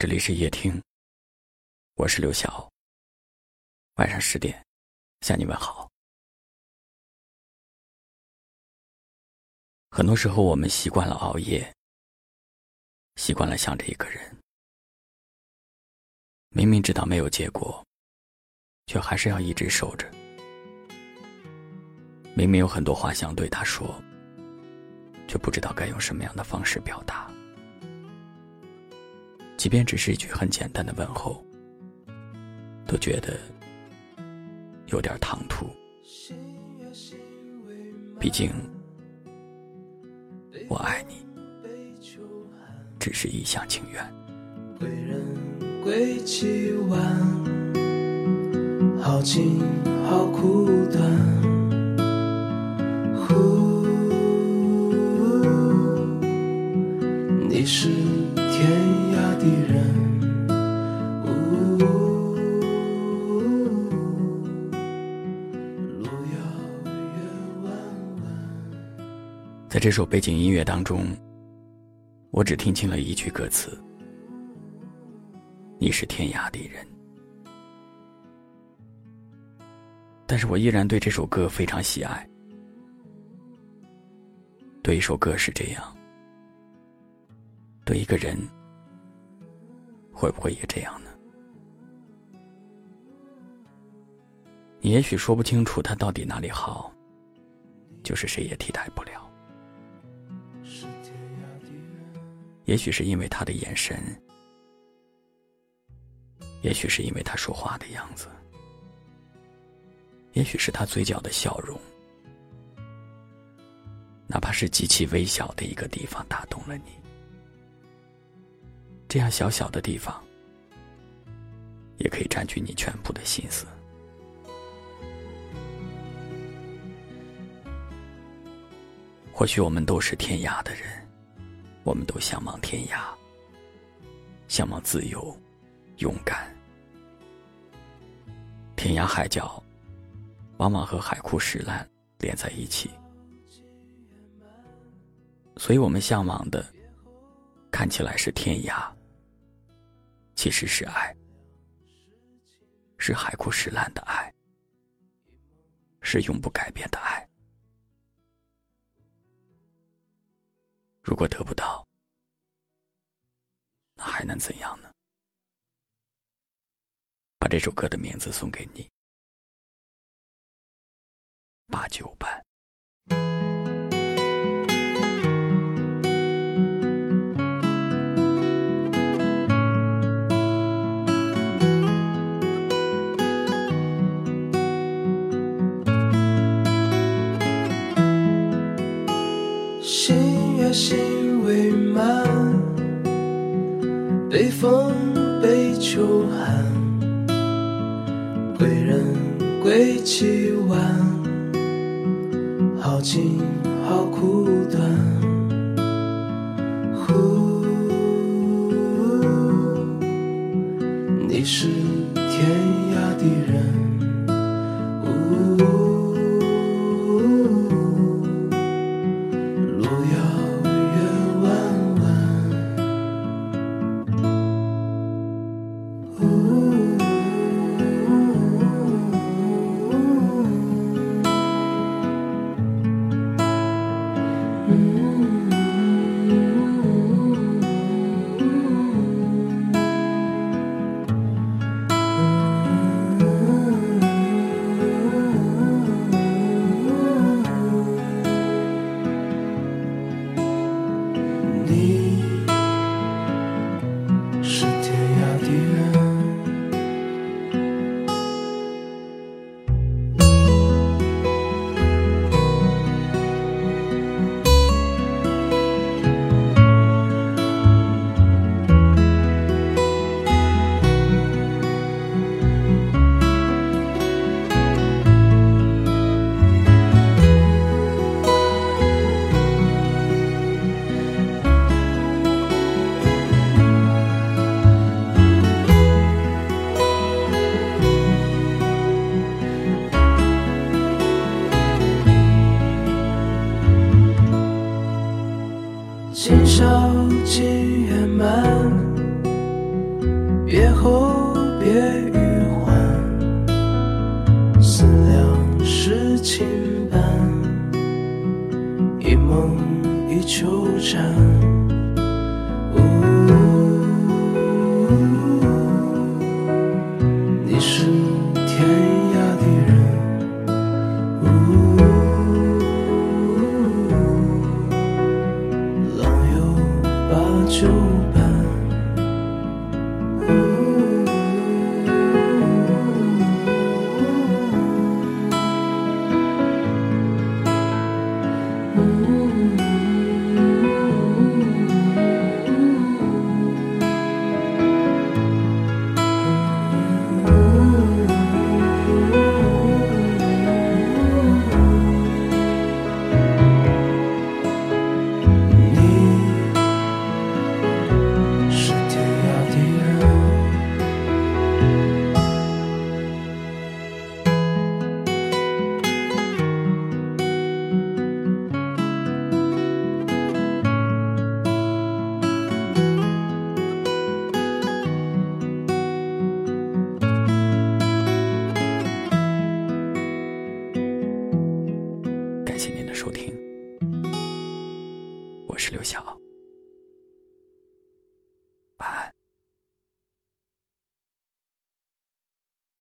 这里是夜听，我是刘晓。晚上十点，向你问好。很多时候，我们习惯了熬夜，习惯了想着一个人，明明知道没有结果，却还是要一直守着。明明有很多话想对他说，却不知道该用什么样的方式表达。即便只是一句很简单的问候，都觉得有点唐突。毕竟，我爱你，只是一厢情愿。归人归期晚，好情好苦短。呼，你是。在这首背景音乐当中，我只听清了一句歌词：“你是天涯的人。”但是我依然对这首歌非常喜爱。对一首歌是这样，对一个人。会不会也这样呢？你也许说不清楚他到底哪里好，就是谁也替代不了。也许是因为他的眼神，也许是因为他说话的样子，也许是他嘴角的笑容，哪怕是极其微小的一个地方打动了你。这样小小的地方，也可以占据你全部的心思。或许我们都是天涯的人，我们都向往天涯，向往自由、勇敢。天涯海角，往往和海枯石烂连在一起，所以我们向往的，看起来是天涯。其实是爱，是海枯石烂的爱，是永不改变的爱。如果得不到，那还能怎样呢？把这首歌的名字送给你，八九心未满，北风北秋寒，归人归期晚，好情好苦短。呼，你是 Mm-hmm. 今宵今夜，满别后别余欢，思量事情半一梦一秋蝉。收听，我是刘晓。